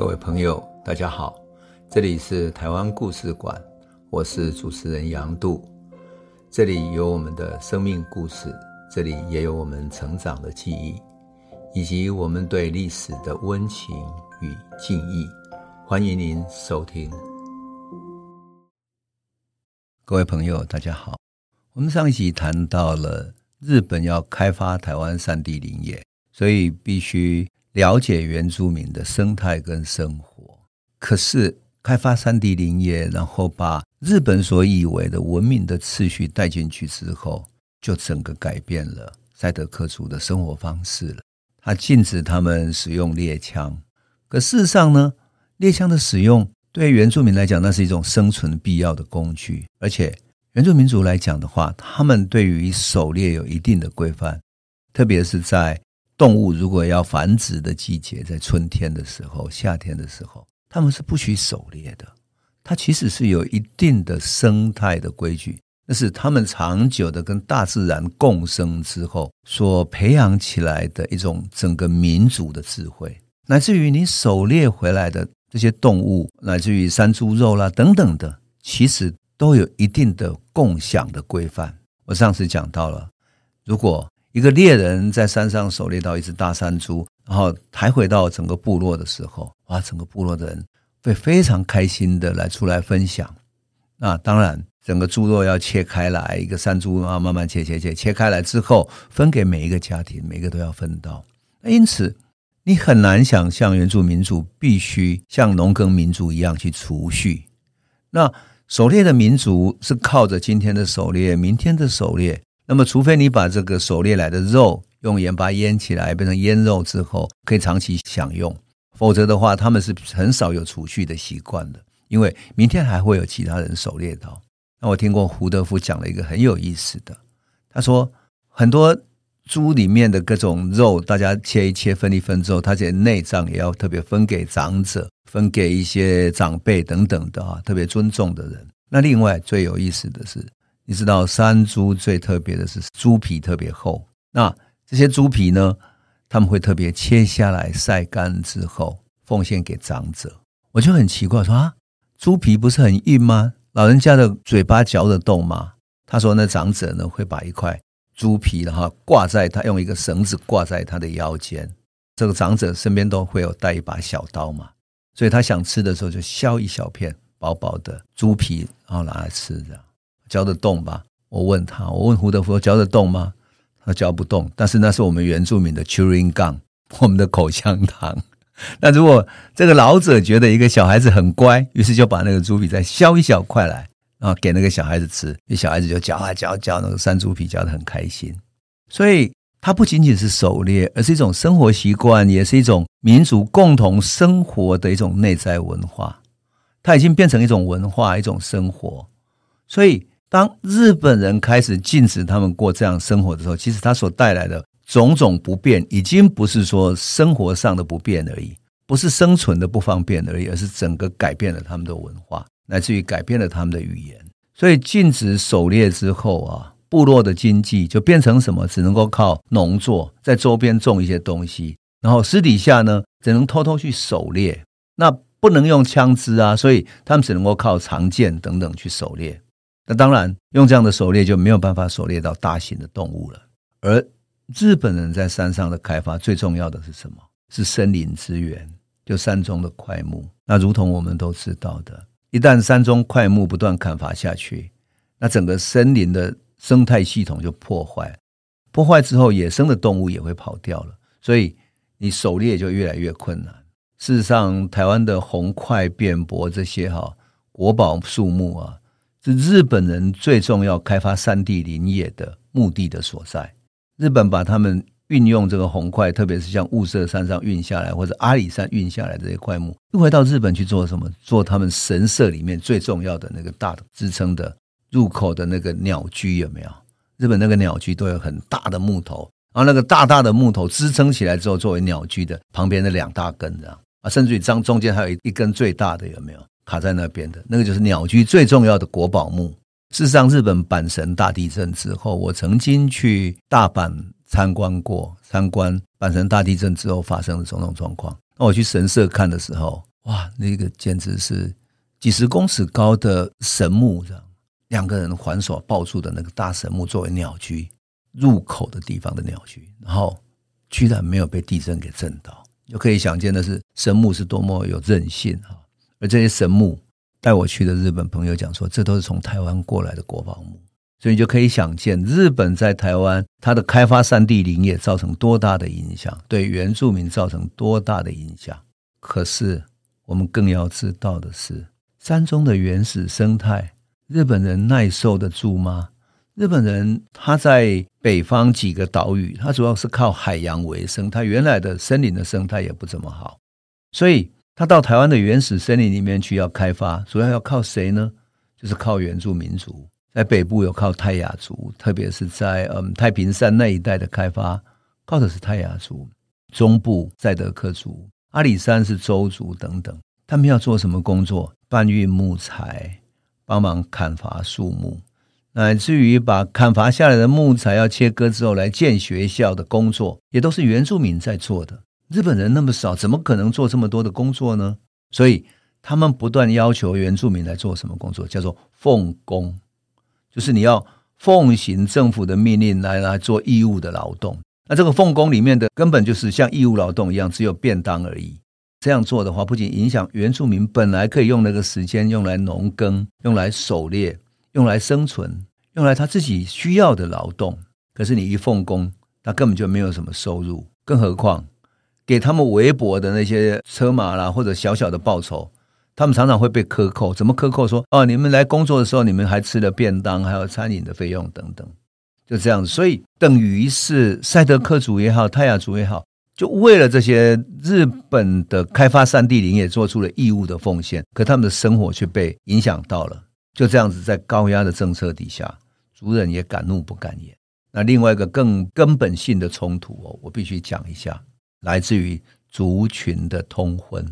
各位朋友，大家好，这里是台湾故事馆，我是主持人杨度，这里有我们的生命故事，这里也有我们成长的记忆，以及我们对历史的温情与敬意。欢迎您收听。各位朋友，大家好，我们上一集谈到了日本要开发台湾山地林业，所以必须。了解原住民的生态跟生活，可是开发山地林业，然后把日本所以为的文明的次序带进去之后，就整个改变了赛德克族的生活方式了。他禁止他们使用猎枪，可事实上呢，猎枪的使用对原住民来讲，那是一种生存必要的工具，而且原住民族来讲的话，他们对于狩猎有一定的规范，特别是在。动物如果要繁殖的季节，在春天的时候、夏天的时候，他们是不许狩猎的。它其实是有一定的生态的规矩，那是他们长久的跟大自然共生之后所培养起来的一种整个民族的智慧，乃至于你狩猎回来的这些动物，乃至于山猪肉啦等等的，其实都有一定的共享的规范。我上次讲到了，如果一个猎人在山上狩猎到一只大山猪，然后抬回到整个部落的时候，哇，整个部落的人会非常开心的来出来分享。那当然，整个猪肉要切开来，一个山猪啊，慢慢切切切，切开来之后分给每一个家庭，每个都要分到。那因此，你很难想象原住民族必须像农耕民族一样去储蓄。那狩猎的民族是靠着今天的狩猎，明天的狩猎。那么，除非你把这个狩猎来的肉用盐巴腌起来，变成腌肉之后可以长期享用，否则的话，他们是很少有储蓄的习惯的。因为明天还会有其他人狩猎到。那我听过胡德夫讲了一个很有意思的，他说很多猪里面的各种肉，大家切一切，分一分之后，他这些内脏也要特别分给长者，分给一些长辈等等的啊，特别尊重的人。那另外最有意思的是。你知道山猪最特别的是猪皮特别厚，那这些猪皮呢，他们会特别切下来晒干之后奉献给长者。我就很奇怪说啊，猪皮不是很硬吗？老人家的嘴巴嚼得动吗？他说那长者呢会把一块猪皮然后挂在他用一个绳子挂在他的腰间，这个长者身边都会有带一把小刀嘛，所以他想吃的时候就削一小片薄薄的猪皮，然后拿来吃这样。嚼得动吧？我问他，我问胡德夫嚼得动吗？他嚼不动，但是那是我们原住民的 chewing gum，我们的口香糖。那如果这个老者觉得一个小孩子很乖，于是就把那个猪皮再削一小块来，然后给那个小孩子吃，那小孩子就嚼啊嚼嚼那个山猪皮，嚼得很开心。所以它不仅仅是狩猎，而是一种生活习惯，也是一种民族共同生活的一种内在文化。它已经变成一种文化，一种生活。所以。当日本人开始禁止他们过这样生活的时候，其实他所带来的种种不便，已经不是说生活上的不便而已，不是生存的不方便而已，而是整个改变了他们的文化，乃至于改变了他们的语言。所以禁止狩猎之后啊，部落的经济就变成什么？只能够靠农作，在周边种一些东西，然后私底下呢，只能偷偷去狩猎。那不能用枪支啊，所以他们只能够靠长剑等等去狩猎。那当然，用这样的狩猎就没有办法狩猎到大型的动物了。而日本人在山上的开发，最重要的是什么？是森林资源，就山中的块木。那如同我们都知道的，一旦山中块木不断砍伐下去，那整个森林的生态系统就破坏。破坏之后，野生的动物也会跑掉了，所以你狩猎就越来越困难。事实上，台湾的红桧、扁柏这些哈国宝树木啊。是日本人最重要开发山地林业的目的的所在。日本把他们运用这个红桧，特别是像雾社山上运下来，或者阿里山运下来这些块木，运回到日本去做什么？做他们神社里面最重要的那个大的支撑的入口的那个鸟居有没有？日本那个鸟居都有很大的木头，然后那个大大的木头支撑起来之后，作为鸟居的旁边的两大根这样啊，甚至于中中间还有一根最大的有没有？卡在那边的那个就是鸟居最重要的国宝木。事实上，日本阪神大地震之后，我曾经去大阪参观过，参观阪神大地震之后发生的种种状况。那我去神社看的时候，哇，那个简直是几十公尺高的神木，这样两个人环手抱住的那个大神木作为鸟居入口的地方的鸟居，然后居然没有被地震给震到，就可以想见的是神木是多么有韧性啊！而这些神木带我去的日本朋友讲说，这都是从台湾过来的国宝木。所以你就可以想见，日本在台湾它的开发山地林业造成多大的影响，对原住民造成多大的影响。可是我们更要知道的是，山中的原始生态，日本人耐受得住吗？日本人他在北方几个岛屿，他主要是靠海洋为生，他原来的森林的生态也不怎么好，所以他到台湾的原始森林里面去要开发，主要要靠谁呢？就是靠原住民族。在北部有靠泰雅族，特别是在嗯太平山那一带的开发，靠的是泰雅族；中部赛德克族、阿里山是邹族等等。他们要做什么工作？搬运木材，帮忙砍伐树木，乃至于把砍伐下来的木材要切割之后来建学校的工作，也都是原住民在做的。日本人那么少，怎么可能做这么多的工作呢？所以他们不断要求原住民来做什么工作，叫做奉公。就是你要奉行政府的命令来来做义务的劳动，那这个奉公里面的根本就是像义务劳动一样，只有便当而已。这样做的话，不仅影响原住民本来可以用那个时间用来农耕、用来狩猎、用来生存、用来他自己需要的劳动，可是你一奉公，他根本就没有什么收入，更何况给他们微薄的那些车马啦，或者小小的报酬。他们常常会被克扣，怎么克扣？说哦，你们来工作的时候，你们还吃了便当，还有餐饮的费用等等，就这样子。所以等于是赛德克族也好，泰雅族也好，就为了这些日本的开发山地林业做出了义务的奉献，可他们的生活却被影响到了。就这样子，在高压的政策底下，族人也敢怒不敢言。那另外一个更根本性的冲突哦，我必须讲一下，来自于族群的通婚。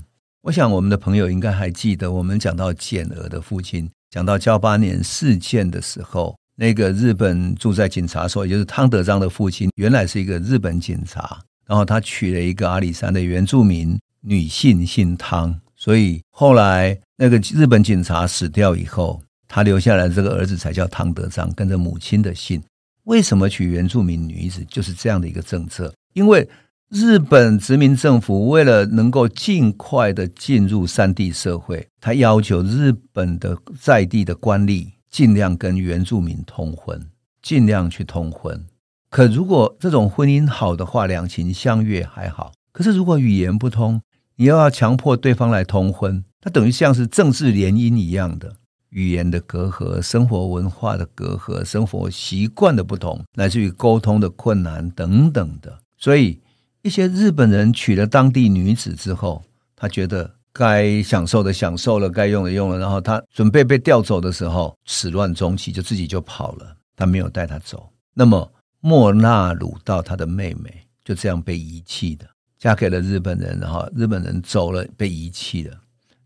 我想我们的朋友应该还记得，我们讲到简娥的父亲，讲到交八年事件的时候，那个日本驻在警察所，也就是汤德章的父亲，原来是一个日本警察，然后他娶了一个阿里山的原住民女性，姓汤，所以后来那个日本警察死掉以后，他留下来这个儿子才叫汤德章，跟着母亲的姓。为什么娶原住民女子？就是这样的一个政策，因为。日本殖民政府为了能够尽快的进入山地社会，他要求日本的在地的官吏尽量跟原住民通婚，尽量去通婚。可如果这种婚姻好的话，两情相悦还好。可是如果语言不通，你又要强迫对方来通婚，它等于像是政治联姻一样的语言的隔阂、生活文化的隔阂、生活习惯的不同，乃至于沟通的困难等等的，所以。一些日本人娶了当地女子之后，他觉得该享受的享受了，该用的用了，然后他准备被调走的时候，始乱终弃，就自己就跑了。他没有带她走。那么莫纳鲁道他的妹妹就这样被遗弃的，嫁给了日本人，然后日本人走了，被遗弃了。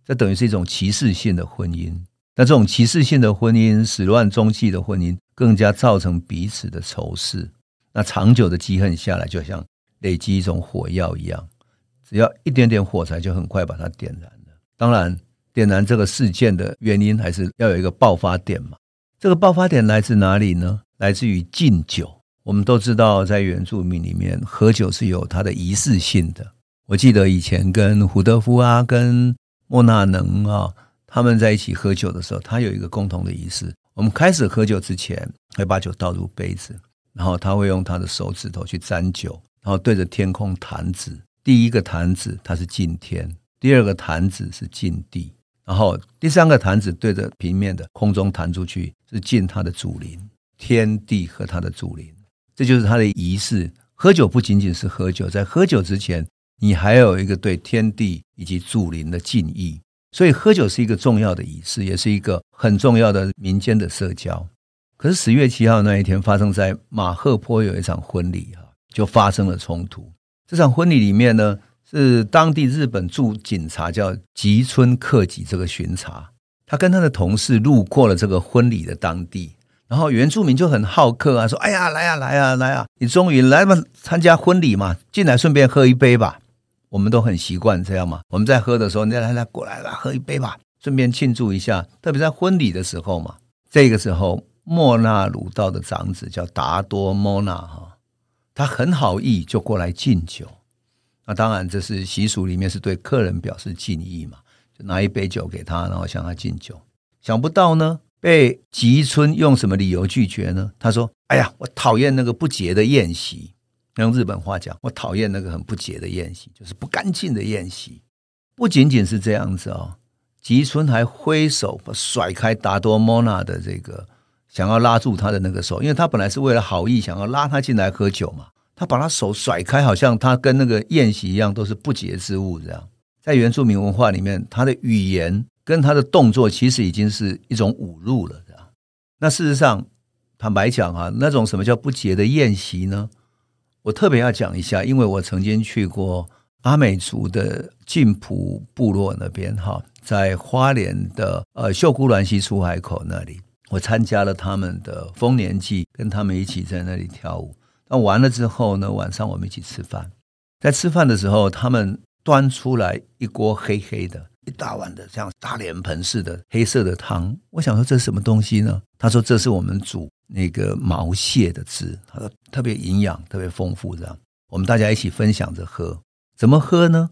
这等于是一种歧视性的婚姻。那这种歧视性的婚姻，始乱终弃的婚姻，更加造成彼此的仇视。那长久的积恨下来，就像。累积一种火药一样，只要一点点火柴，就很快把它点燃了。当然，点燃这个事件的原因，还是要有一个爆发点嘛。这个爆发点来自哪里呢？来自于敬酒。我们都知道，在原住民里面，喝酒是有它的仪式性的。我记得以前跟胡德夫啊、跟莫那能啊他们在一起喝酒的时候，他有一个共同的仪式。我们开始喝酒之前，会把酒倒入杯子，然后他会用他的手指头去沾酒。然后对着天空弹指，第一个弹指它是敬天，第二个弹指是敬地，然后第三个弹指对着平面的空中弹出去是敬他的祖灵，天地和他的祖灵，这就是他的仪式。喝酒不仅仅是喝酒，在喝酒之前，你还有一个对天地以及祖灵的敬意，所以喝酒是一个重要的仪式，也是一个很重要的民间的社交。可是十月七号那一天发生在马赫坡有一场婚礼啊就发生了冲突。这场婚礼里面呢，是当地日本驻警察叫吉村克己这个巡查，他跟他的同事路过了这个婚礼的当地，然后原住民就很好客啊，说：“哎呀，来呀，来呀，来呀，你终于来嘛，参加婚礼嘛，进来顺便喝一杯吧。”我们都很习惯这样嘛。我们在喝的时候，你来来过来来喝一杯吧，顺便庆祝一下。特别在婚礼的时候嘛，这个时候莫那鲁道的长子叫达多莫那哈，他很好意就过来敬酒。那当然这是习俗里面是对客人表示敬意嘛，就拿一杯酒给他，然后向他敬酒。想不到呢。被吉村用什么理由拒绝呢？他说：“哎呀，我讨厌那个不洁的宴席。用日本话讲，我讨厌那个很不洁的宴席，就是不干净的宴席。不仅仅是这样子哦，吉村还挥手甩开达多莫那的这个想要拉住他的那个手，因为他本来是为了好意想要拉他进来喝酒嘛。他把他手甩开，好像他跟那个宴席一样都是不洁之物这样。在原住民文化里面，他的语言。”跟他的动作其实已经是一种侮辱了，这样。那事实上，坦白讲啊，那种什么叫不洁的宴席呢？我特别要讲一下，因为我曾经去过阿美族的静浦部落那边，哈，在花莲的呃秀姑峦溪出海口那里，我参加了他们的丰年祭，跟他们一起在那里跳舞。那完了之后呢，晚上我们一起吃饭，在吃饭的时候，他们端出来一锅黑黑的。一大碗的像大脸盆似的黑色的汤，我想说这是什么东西呢？他说这是我们煮那个毛蟹的汁，他说特别营养，特别丰富。这样我们大家一起分享着喝，怎么喝呢？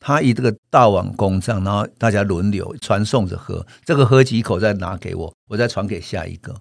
他以这个大碗公账，然后大家轮流传送着喝，这个喝几口再拿给我，我再传给下一个。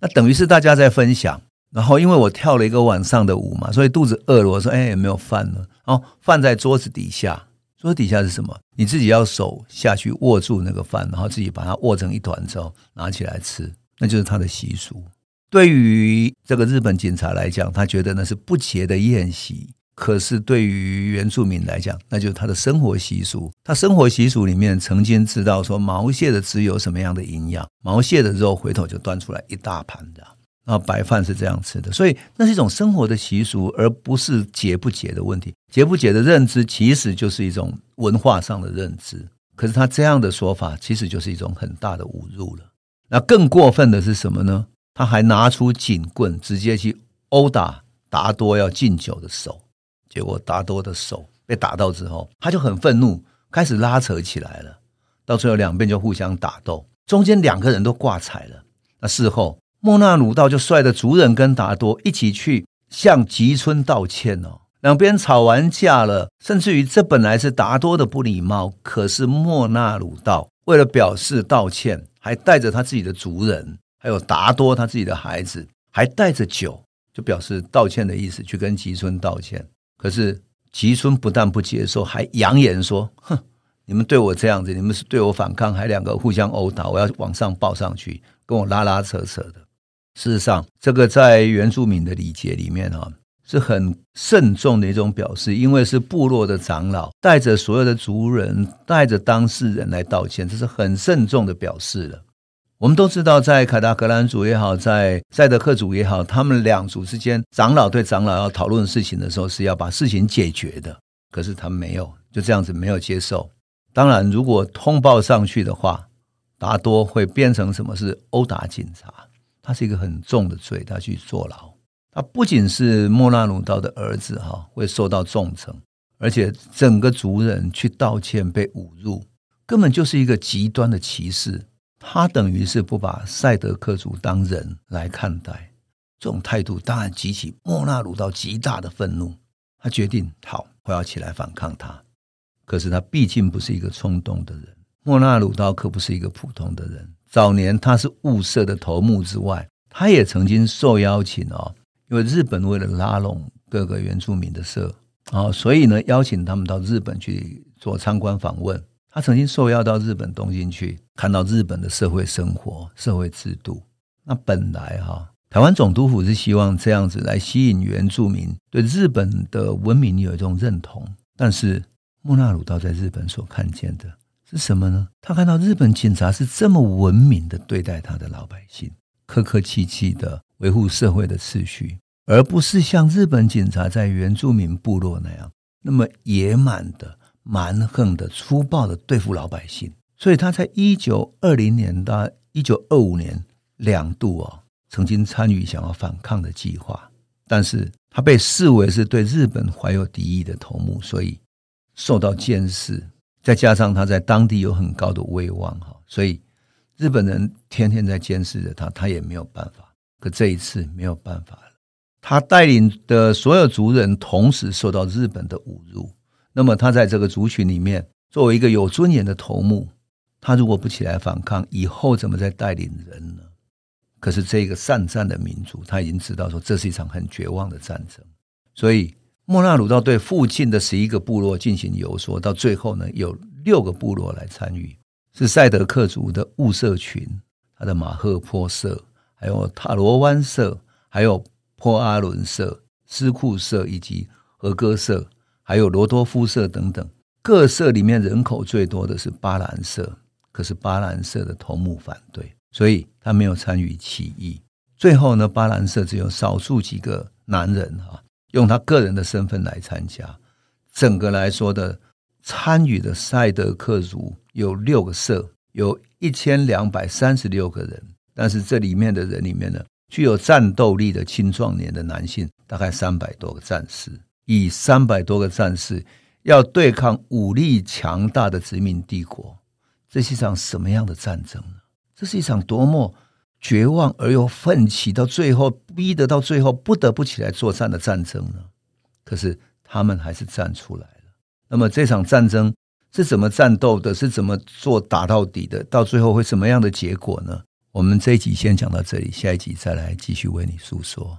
那等于是大家在分享。然后因为我跳了一个晚上的舞嘛，所以肚子饿了。我说：“哎，有没有饭呢？”哦，饭在桌子底下。桌子底下是什么？你自己要手下去握住那个饭，然后自己把它握成一团之后拿起来吃，那就是他的习俗。对于这个日本警察来讲，他觉得那是不洁的宴席；可是对于原住民来讲，那就是他的生活习俗。他生活习俗里面曾经知道说毛蟹的汁有什么样的营养，毛蟹的肉回头就端出来一大盘的。然后白饭是这样吃的，所以那是一种生活的习俗，而不是解不解的问题。解不解的认知其实就是一种文化上的认知。可是他这样的说法，其实就是一种很大的侮辱了。那更过分的是什么呢？他还拿出警棍，直接去殴打达多要敬酒的手。结果达多的手被打到之后，他就很愤怒，开始拉扯起来了。到最后两边就互相打斗，中间两个人都挂彩了。那事后。莫那鲁道就率着族人跟达多一起去向吉村道歉哦，两边吵完架了，甚至于这本来是达多的不礼貌，可是莫那鲁道为了表示道歉，还带着他自己的族人，还有达多他自己的孩子，还带着酒，就表示道歉的意思，去跟吉村道歉。可是吉村不但不接受，还扬言说：“哼，你们对我这样子，你们是对我反抗，还两个互相殴打，我要往上报上去，跟我拉拉扯扯的。”事实上，这个在原住民的礼节里面哈，是很慎重的一种表示，因为是部落的长老带着所有的族人，带着当事人来道歉，这是很慎重的表示了。我们都知道，在凯达格兰族也好，在赛德克族也好，他们两族之间，长老对长老要讨论事情的时候，是要把事情解决的。可是他们没有，就这样子没有接受。当然，如果通报上去的话，达多会变成什么是殴打警察。他是一个很重的罪，他去坐牢。他不仅是莫那鲁道的儿子哈，会受到重惩，而且整个族人去道歉被侮辱，根本就是一个极端的歧视。他等于是不把赛德克族当人来看待，这种态度当然激起莫那鲁道极大的愤怒。他决定好，我要起来反抗他。可是他毕竟不是一个冲动的人，莫那鲁道可不是一个普通的人。早年他是雾社的头目之外，他也曾经受邀请哦，因为日本为了拉拢各个原住民的社啊，所以呢邀请他们到日本去做参观访问。他曾经受邀到日本东京去，看到日本的社会生活、社会制度。那本来哈，台湾总督府是希望这样子来吸引原住民对日本的文明有一种认同，但是莫那鲁道在日本所看见的。是什么呢？他看到日本警察是这么文明的对待他的老百姓，客客气气的维护社会的秩序，而不是像日本警察在原住民部落那样那么野蛮的、蛮横的、粗暴的对付老百姓。所以他在一九二零年到一九二五年两度哦，曾经参与想要反抗的计划，但是他被视为是对日本怀有敌意的头目，所以受到监视，再加上他在当地有很高的威望哈，所以日本人天天在监视着他，他也没有办法。可这一次没有办法了，他带领的所有族人同时受到日本的侮辱。那么他在这个族群里面，作为一个有尊严的头目，他如果不起来反抗，以后怎么再带领人呢？可是这个善战的民族，他已经知道说这是一场很绝望的战争，所以。莫那鲁道对附近的十一个部落进行游说，到最后呢，有六个部落来参与，是赛德克族的雾社群，他的马赫坡社，还有塔罗湾社，还有坡阿伦社、斯库社以及和歌社，还有罗多夫社等等。各社里面人口最多的是巴兰社，可是巴兰社的头目反对，所以他没有参与起义。最后呢，巴兰社只有少数几个男人哈。用他个人的身份来参加，整个来说的参与的赛德克族有六个社，有一千两百三十六个人，但是这里面的人里面呢，具有战斗力的青壮年的男性大概三百多个战士，以三百多个战士要对抗武力强大的殖民帝国，这是一场什么样的战争呢？这是一场多么绝望而又奋起，到最后逼得到最后不得不起来作战的战争呢？可是他们还是站出来了。那么这场战争是怎么战斗的？是怎么做打到底的？到最后会什么样的结果呢？我们这一集先讲到这里，下一集再来继续为你诉说。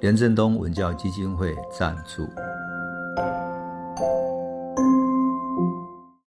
连震东文教基金会赞助。